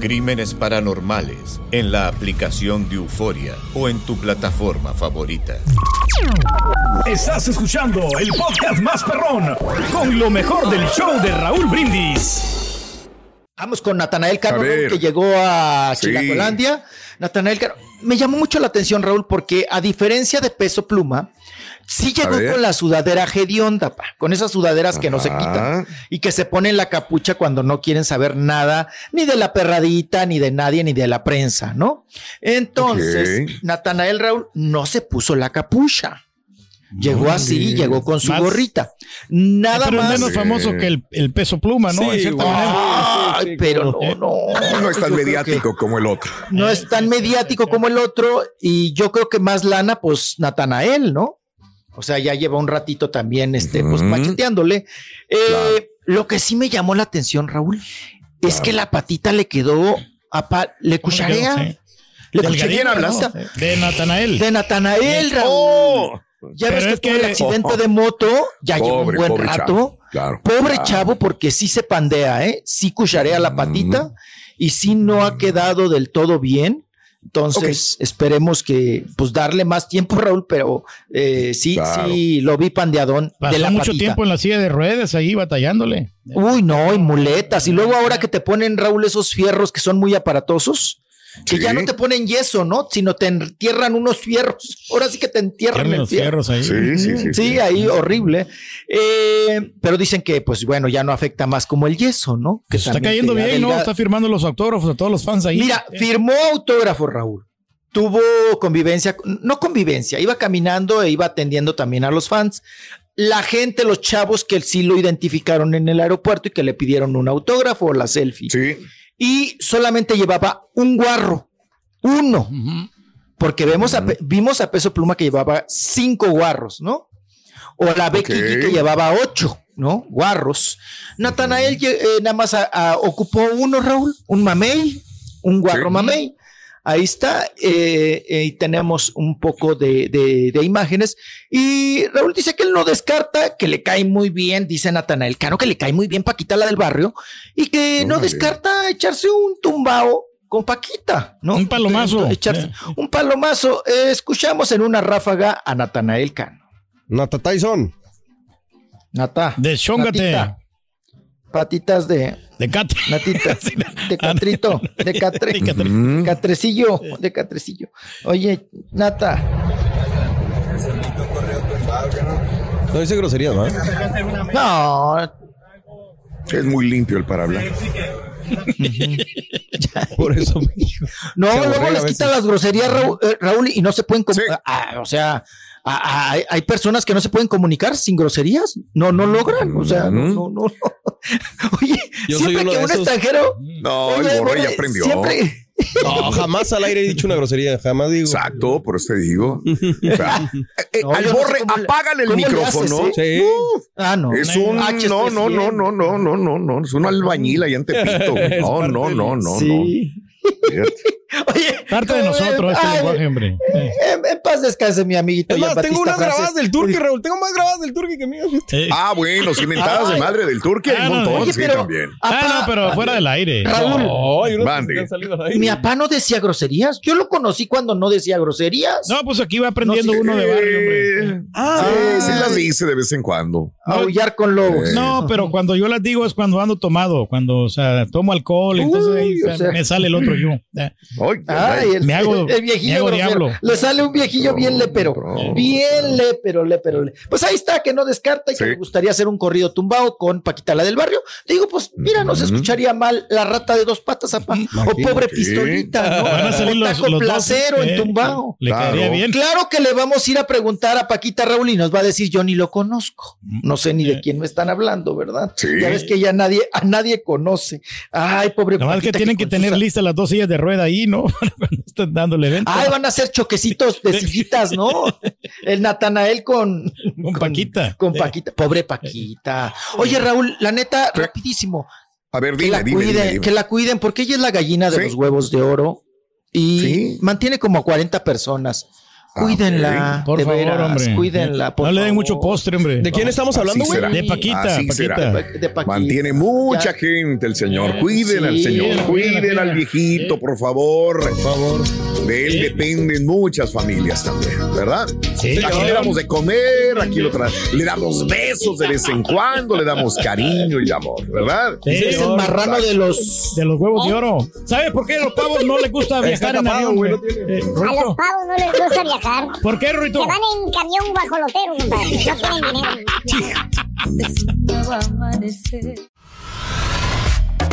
Crímenes Paranormales en la aplicación de Euforia o en tu plataforma favorita. Estás escuchando el podcast más perrón con lo mejor del show de Raúl Brindis. Vamos con Natanael Cano, que llegó a Sí. Chilacolandia. Natanael Cano. Me llamó mucho la atención, Raúl, porque a diferencia de Peso Pluma, sí llegó con la sudadera hedionda, pa, con esas sudaderas que no se quitan y que se ponen la capucha cuando no quieren saber nada, ni de la perradita, ni de nadie, ni de la prensa, ¿no? Entonces. Natanael Raúl no se puso la capucha. Llegó así, llegó con su Más- gorrita. Nada Pero más. menos famoso que el, el peso pluma, ¿no? en cierta manera. Ay, pero no, no. No es tan mediático como el otro. No es tan mediático como el otro. Y yo creo que más lana, pues Natanael, ¿no? O sea, ya lleva un ratito también, este, pues Ujú. macheteándole. Eh, Claro. Lo que sí me llamó la atención, Raúl, es que la patita le quedó, a pa- le ¿Cómo le cucharea. quedó? Sí. Le cucharea la ¿no? De Natanael. de Natanael, Raúl. ¡Oh! Ya Pero ves que tuvo el accidente de moto, ya lleva un Pobre, buen pobre rato. chavo. Claro. Pobre Claro. chavo, porque sí se pandea, ¿eh? Sí cucharea la patita Mm. y sí no ha quedado del todo bien. Entonces, esperemos que, pues, darle más tiempo, Raúl, pero eh, sí, Claro. sí, lo vi pandeadón de Pasó la mucho patita. tiempo en la silla de ruedas ahí batallándole. Uy, no, y muletas. Y luego ahora que te ponen, Raúl, esos fierros que son muy aparatosos, que Sí. ya no te ponen yeso, ¿no? Sino te entierran unos fierros. Ahora sí que te entierran Tienen el los fierro. fierros ahí. Sí, sí, sí. Sí, ahí horrible. Eh, pero dicen que, pues bueno, ya no afecta más como el yeso, ¿no? Que Pues está cayendo bien, ¿no? Está firmando los autógrafos a todos los fans ahí. Mira, Eh, firmó autógrafo, Raúl. Tuvo convivencia, no convivencia, iba caminando e iba atendiendo también a los fans. La gente, los chavos que sí lo identificaron en el aeropuerto y que le pidieron un autógrafo o la selfie. Sí. Y solamente llevaba un guarro, uno, porque vemos a vimos a Peso Pluma que llevaba cinco guarros, ¿no? O la Becky que llevaba ocho, ¿no? Guarros. Natanael eh, nada más a- a- ocupó uno, Raúl, un mamey, un guarro Sí. mamey. Ahí está, eh, eh, y tenemos un poco de, de- de imágenes. Y Raúl dice que él no descarta, que le cae muy bien, dice Natanael Cano, que le cae muy bien Paquita la del barrio, y que no descarta echarse un tumbao con Paquita, ¿no? Un palomazo. Echarse Eh. un palomazo. Eh, escuchamos en una ráfaga a Natanael Cano. Nata Tyson. Nata. Deschóngate. Patitas de De Cat. Natita. De Catrito. De Catre. De Catre. Mm. Catrecillo. De Catrecillo. Oye, Nata. No dice groserías, ¿no? No. Es muy limpio el para hablar. Por eso me dijo. No, luego les quitan las groserías, Raúl, eh, Raúl, y no se pueden. Sí. ah, o sea, ah, ah, hay, hay personas que no se pueden comunicar sin groserías. No, no logran. O sea, no, no, no. Oye, Yo siempre que un esos. extranjero. No, Oye, el borre bueno, ya aprendió. Siempre. No, jamás al aire he dicho una grosería. Jamás digo. Exacto, por eso te digo. O sea, eh, No, al no sé borre, le- apágale el micrófono. haces, Sí. Ah, no. Es un Ah, no, no, no, no, no, no, no, no, es un albañil allá en Tepito. No, no, no, no, no. Sí. Oye, Parte de ¿cómo nosotros este lenguaje, hombre. Eh. En, en paz descanse, mi amiguito. Es más, tengo unas Frances. grabadas del turque, Raúl. Tengo más grabadas del turque que mías. Eh. Ah, bueno, sí, mentadas de madre del turque, hay Ah, un no, montón, oye, sí, pero- también. Ah, no, pero fuera del aire. Raúl, No, hay Mande. que han salido al aire. mi papá no decía groserías. Yo lo conocí cuando no decía groserías. No, pues aquí va aprendiendo No, sí, uno de barrio, Eh, hombre. Ah, sí, sí las dice de vez en cuando. Aullar con lobos. Eh. No, pero cuando yo las digo es cuando ando tomado, cuando, o sea, tomo alcohol, entonces ahí o sea. me sale el otro yo. Eh, Ay, Ay, el, Me hago- el viejillo me hago. Le sale un viejillo bien lepero. Bien lepero, lepero. le- Pues ahí está, que no descarta y que le gustaría hacer un corrido tumbado con Paquita la del barrio. Digo, pues mira, no se escucharía mal la rata de dos patas. O pobre pistolita, ¿no? Van a salir o los, taco los dos, placero eh, en tumbado. Le Claro. bien. Claro que le vamos a ir a preguntar a Paquita Raúl y nos va a decir, yo ni lo conozco. No sé ni de quién me están hablando, ¿verdad? Sí. Ya ves que ya nadie, a nadie conoce. Ay, pobre Nada más que tienen que con tener listas las dos sillas de rueda ahí, ¿no? Cuando estén dándole evento. Ay, van a hacer choquecitos de Sí, chiquitas, ¿no? El Natanael con, Con Paquita. Con Paquita. Pobre Paquita. Oye, Raúl, la neta, rapidísimo. A ver, Que dime, la, dime, cuiden, dime, dime. que la cuiden, porque ella es la gallina de Sí. los huevos de oro y Sí. mantiene como a 40 personas. Ah, Cuídenla, Por de favor, veras, hombre. cuídenla. por no le den mucho postre, hombre. ¿De quién estamos hablando, güey? De Paquita, Así será. Paquita. De Paquita. Mantiene mucha Ya. gente el señor. Cuiden al Sí, señor. Cuiden cuiden, al viejito, por favor. Por favor. De él dependen muchas familias también, ¿verdad? Sí, aquí le damos de comer, aquí lo tra- le damos besos de vez en cuando, le damos cariño y amor, ¿verdad? Sí, Es el marrano de los. De los huevos de oro. ¿Sabe por qué a los pavos no les gusta viajar en avión, güey, no Eh, A los pavos no les gusta viajar. ¿Por qué, Rorito? Se van en camión guajolotero, compadre. No tienen dinero.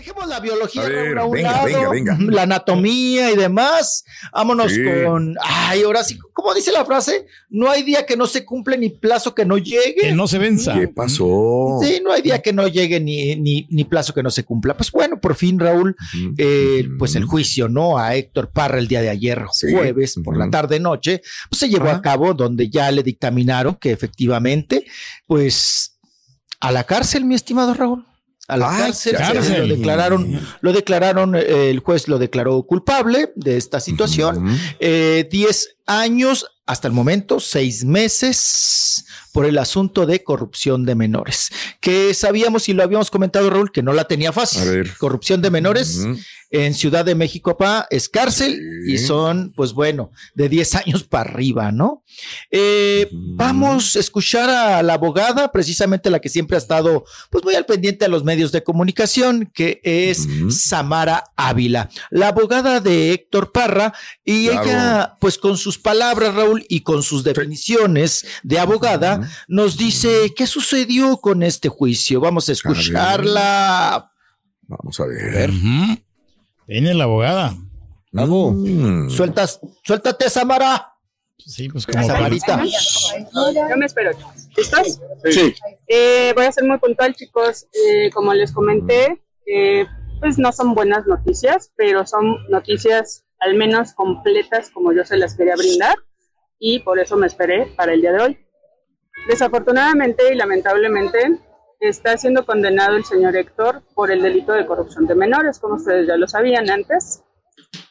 Dejemos la biología A ver, Raúl, a un venga, lado, venga, venga. la anatomía y demás. Vámonos Sí. con. Ay, ahora sí, ¿cómo dice la frase? No hay día que no se cumple ni plazo que no llegue. Que no se venza. ¿Qué pasó? Sí, no hay día que no llegue ni, ni, ni plazo que no se cumpla. Pues bueno, por fin, Raúl, eh, pues el juicio, ¿no? A Héctor Parra el día de ayer, Sí. jueves, por la Ujú. tarde noche, pues se llevó Ajá. a cabo donde ya le dictaminaron que efectivamente, pues a la cárcel, mi estimado Raúl. A la Ay, cárcel, cárcel. lo declararon, lo declararon, eh, el juez lo declaró culpable de esta situación. Eh, 10 años, hasta el momento, seis meses por el asunto de corrupción de menores. Que sabíamos y lo habíamos comentado, Raúl, que no la tenía fácil. A ver. Corrupción de menores en Ciudad de México, pa, es cárcel Sí. y son, pues bueno, de 10 años para arriba, ¿no? Eh. Vamos a escuchar a la abogada, precisamente la que siempre ha estado, pues muy al pendiente a los medios de comunicación, que es. Samara Ávila, la abogada de Héctor Parra, y Claro. ella, pues con sus palabras, Raúl, y con sus definiciones de abogada, nos dice qué sucedió con este juicio. Vamos a escucharla. Vamos a ver. Viene la abogada. Mm. Sueltas, suéltate, Samara. Sí, pues como Samarita. Yo me espero. ¿Listos? Sí. voy a ser muy puntual, chicos. Eh, como les comenté, eh, pues no son buenas noticias, pero son noticias al menos completas como yo se las quería brindar y por eso me esperé para el día de hoy. Desafortunadamente y lamentablemente está siendo condenado el señor Héctor por el delito de corrupción de menores, como ustedes ya lo sabían antes.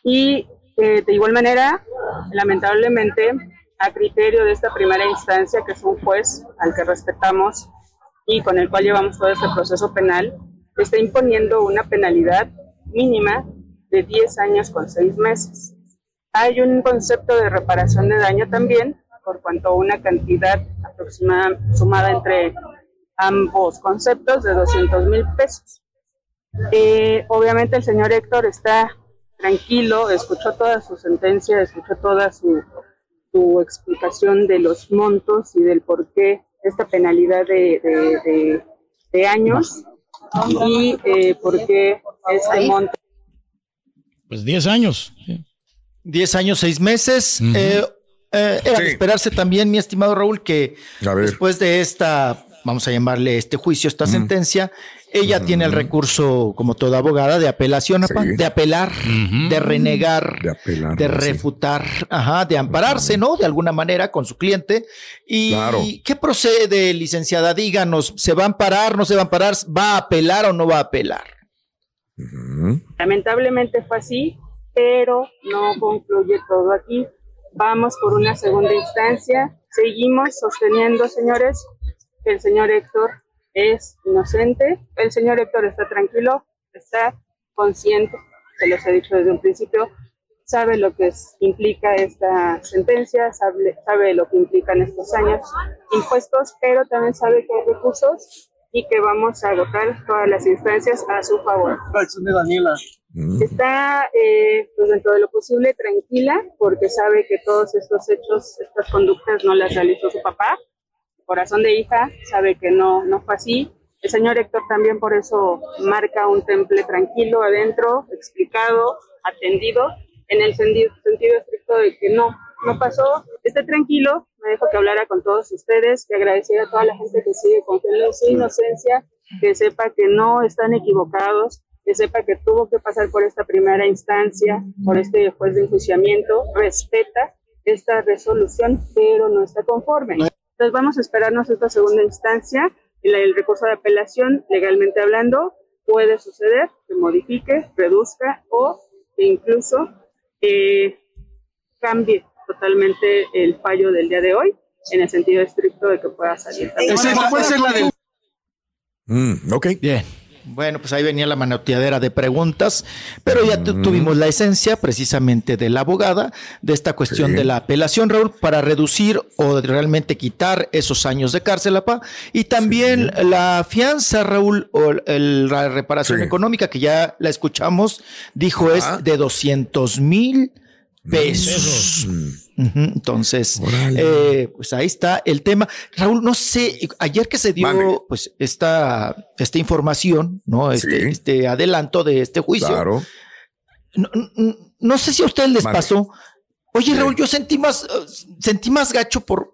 Y eh, de igual manera, lamentablemente, a criterio de esta primera instancia, que es un juez al que respetamos y con el cual llevamos todo este proceso penal, está imponiendo una penalidad mínima de 10 años con 6 meses. Hay un concepto de reparación de daño también, por cuanto a una cantidad aproximada sumada entre ambos conceptos de 200 mil pesos. Eh, obviamente el señor Héctor está tranquilo, escuchó toda su sentencia, escuchó toda su, su explicación de los montos y del por qué esta penalidad de, de- de- de años y eh, por qué este monto. Pues 10 años. Sí. 10 años, 6 meses. Eh, eh, era de Sí. esperarse también, mi estimado Raúl, que después de esta, vamos a llamarle este juicio, esta sentencia, ella tiene el recurso, como toda abogada, de apelación, Sí. de apelar, de renegar, De apelar. de sí. refutar, ajá, de ampararse, ¿no? De alguna manera con su cliente. ¿Y Claro. qué procede, licenciada? Díganos, ¿se va a amparar, no se va a amparar? ¿Va a apelar o no va a apelar? Lamentablemente fue así, pero no concluye todo aquí. Vamos por una segunda instancia. Seguimos sosteniendo, señores, que el señor Héctor es inocente. El señor Héctor está tranquilo, está consciente, se los he dicho desde un principio, sabe lo que implica esta sentencia, sabe, sabe lo que implican estos años impuestos, pero también sabe que hay recursos y que vamos a agotar todas las instancias a su favor. Mm. Está, eh, pues dentro de lo posible, tranquila, porque sabe que todos estos hechos, estas conductas no las realizó su papá. Corazón de hija, sabe que no, no fue así. El señor Héctor también por eso marca un temple tranquilo adentro, explicado, atendido, en el sentido, sentido estricto de que no, no pasó. Esté tranquilo, me dejo que hablara con todos ustedes, que agradeciera a toda la gente que sigue confiando en su inocencia. Que sepa que no están equivocados, que sepa que tuvo que pasar por esta primera instancia, por este juez de enjuiciamiento, respeta esta resolución, pero no está conforme. Entonces vamos a esperarnos esta segunda instancia. El, el recurso de apelación, legalmente hablando, puede suceder que modifique, reduzca o que incluso eh, cambie totalmente el fallo del día de hoy en el sentido estricto de que pueda salir. Esa es la- puede ser la del- Mm, ok. Bien. Bueno, pues ahí venía la manoteadera de preguntas, pero ya tu- tuvimos la esencia precisamente de la abogada de esta cuestión Sí. de la apelación, Raúl, para reducir o realmente quitar esos años de cárcel, apa, y también la fianza, Raúl, o el- la reparación Sí. económica que ya la escuchamos, dijo Ajá. es de 200 mil pesos. Ujú, Entonces, eh, pues ahí está el tema. Raúl, no sé, ayer que se dio pues esta, esta información, ¿no? Este, Sí. este adelanto de este juicio. Claro. No, no- no sé si a ustedes les pasó. Oye. Raúl, yo sentí más, eh, sentí más gacho por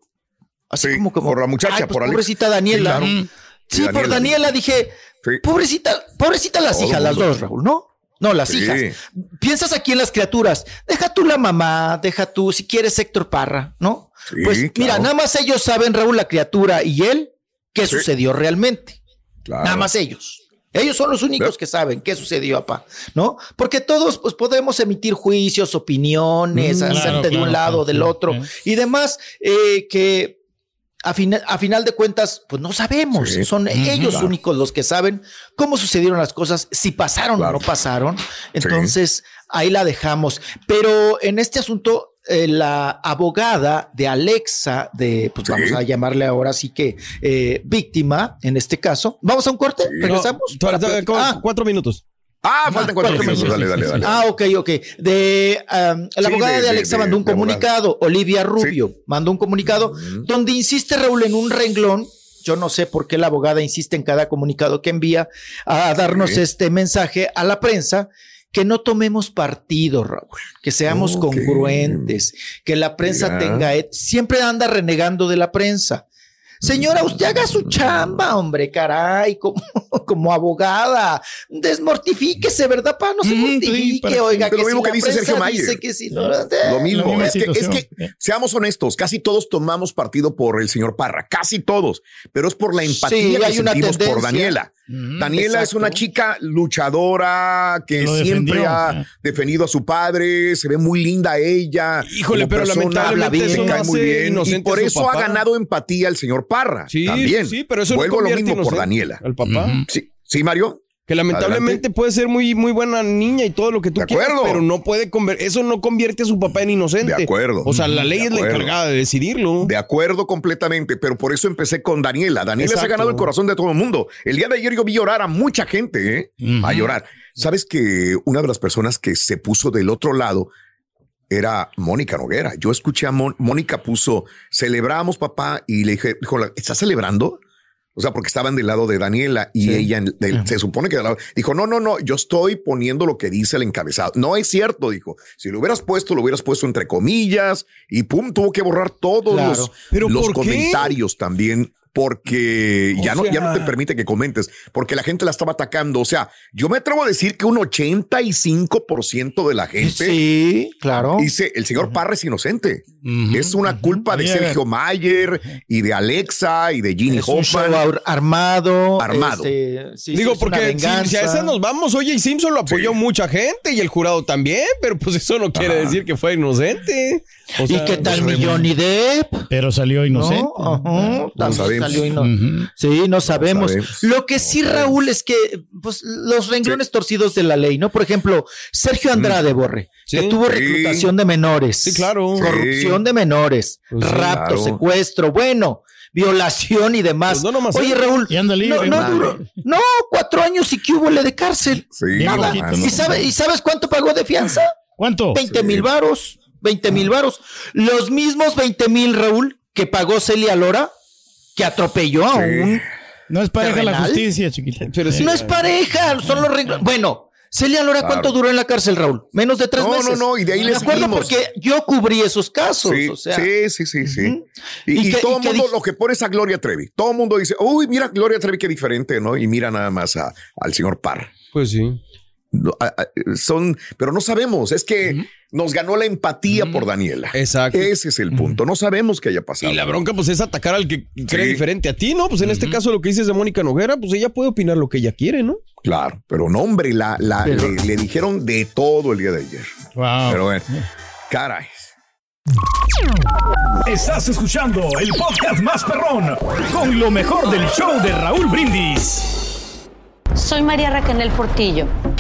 así Sí, como, como por la muchacha, ay, pues, por Alex. pobrecita Daniela. Sí, claro. Mm. Sí, Sí, por Daniela. Dije, pobrecita, pobrecita las Todo hijas, las dos, Raúl, ¿no? No, las Sí. hijas. Piensas aquí en las criaturas. Deja tú la mamá, deja tú, si quieres Héctor Parra, ¿no? Sí, pues mira, nada más ellos saben, Raúl, la criatura y él, qué Sí. sucedió realmente. Claro. Nada más ellos. Ellos son los únicos que saben qué sucedió, papá, ¿no? Porque todos pues, podemos emitir juicios, opiniones, Mm, hacerte claro, de un lado, del otro y demás, eh, que a, fina- a final de cuentas, pues no sabemos. Sí. Son ellos claro. únicos los que saben cómo sucedieron las cosas, si pasaron Claro. o no pasaron. Entonces, ahí la dejamos. Pero en este asunto, eh, la abogada de Alexa, de, pues Sí. vamos a llamarle ahora sí que eh, víctima, en este caso. Vamos a un corte, regresamos. No, para ah, cuatro minutos. Ah, faltan cuatro cuatro minutos. Dale, dale, dale. Ah, ok, ok. De um, la Sí, abogada de- de, Alexa de- mandó un comunicado, Olivia Rubio mandó un comunicado donde insiste Raúl en un renglón. Yo no sé por qué la abogada insiste en cada comunicado que envía a darnos este mensaje a la prensa. Que no tomemos partido, Raúl, que seamos congruentes, que la prensa tenga, et- siempre anda renegando de la prensa. Señora, usted haga su chamba, hombre, caray, como, como abogada. Desmortifíquese, ¿verdad, pa? No se sí, mortifique, oiga, que lo mismo si que dice Sergio Mayer. dice que si no, Lo mismo. Es que, es que, seamos honestos, casi todos tomamos partido por el señor Parra, casi todos, pero es por la empatía Sí, que hay una sentimos por. Daniela. Ujú. Daniela es una chica luchadora que Lo siempre defendió, ha eh. defendido a su padre, se ve muy linda ella. Híjole, pero persona, habla lamentablemente bien, eso cae muy bien. Y por eso ha ganado empatía el señor Parra. Sí, también. sí, pero eso Vuelvo lo mismo por Daniela. Al papá. Sí, sí, Mario. Que lamentablemente puede ser muy, muy buena niña y todo lo que tú De quieras, acuerdo. pero no puede eso no convierte a su papá en inocente. De acuerdo. O sea, la ley De es la encargada de decidirlo. De acuerdo completamente, pero por eso empecé con Daniela. Daniela se ha ganado el corazón de todo el mundo. El día de ayer yo vi llorar a mucha gente, ¿eh? A llorar. ¿Sabes que una de las personas que se puso del otro lado era Mónica Noguera? Yo escuché a Mon- Mónica puso, celebramos papá, y le dije, dijo, ¿estás celebrando? O sea, porque estaban del lado de Daniela y ella se supone que. Dijo, no, no, no, yo estoy poniendo lo que dice el encabezado. No es cierto, dijo. Si lo hubieras puesto, lo hubieras puesto entre comillas y pum, tuvo que borrar todos Claro. los, ¿Pero los por qué? comentarios también. Porque O ya no, ya no te permite que comentes, porque la gente la estaba atacando. O sea, yo me atrevo a decir que un 85% de la gente Sí, claro. dice el señor Parra es inocente. Es una culpa de Sergio Mayer y de Alexa y de Ginny Es un show Hoffman. ar- armado. Armado. este, sí, Digo, sí, porque si, a esa nos vamos, oye, y Simpson lo apoyó Sí. mucha gente y el jurado también, pero pues eso no quiere Ajá. decir que fue inocente. O sea, ¿Y qué tal pues, mi Johnny Depp? Pero salió inocente. No, Ujú. Sí, no sabemos. sabemos. Lo que sí, No Raúl, es que pues, los renglones torcidos de la ley, ¿no? Por ejemplo, Sergio Andrade Borre, Sí. que tuvo Sí. reclutación de menores. Sí, claro. Corrupción de menores, Pues rapto, claro. secuestro, bueno, violación y demás. Pues no nomás Oye. Raúl, libre, no, no, no, cuatro años y que hubo le de cárcel. Sí, Nada. ¿no? ¿Y, sabe- ¿Y sabes cuánto pagó de fianza? ¿Cuánto? 20 Sí. mil varos, 20 mil varos. Los mismos 20 mil, Raúl, que pagó Celia Lora, que atropelló a un... No es pareja la justicia, chiquita. Pero sí. No es pareja, son los renglones. Bueno, Celia Lora, Claro. ¿cuánto duró en la cárcel, Raúl? Menos de tres No, meses. no, no, y de ahí le Me acuerdo porque yo cubrí esos casos. Sí, o sea, sí, sí, sí, sí. Y, ¿Y y qué- todo el mundo lo que pone es a Gloria Trevi. Todo el mundo dice, uy, mira Gloria Trevi qué diferente, ¿no? Y mira nada más a- al señor Parr. Pues sí. Son, pero no sabemos. Es que nos ganó la empatía por Daniela. Exacto. Ese es el punto. No sabemos qué haya pasado. Y la bronca, pues, es atacar al que cree Sí. diferente a ti, ¿no? Pues en este caso, lo que dices de Mónica Noguera, pues ella puede opinar lo que ella quiere, ¿no? Claro, pero no, hombre, la, la- Pero- le, le dijeron de todo el día de ayer. Wow. Pero bueno, caray. Estás escuchando el podcast más perrón con lo mejor del show de Raúl Brindis. Soy María Raquel Portillo.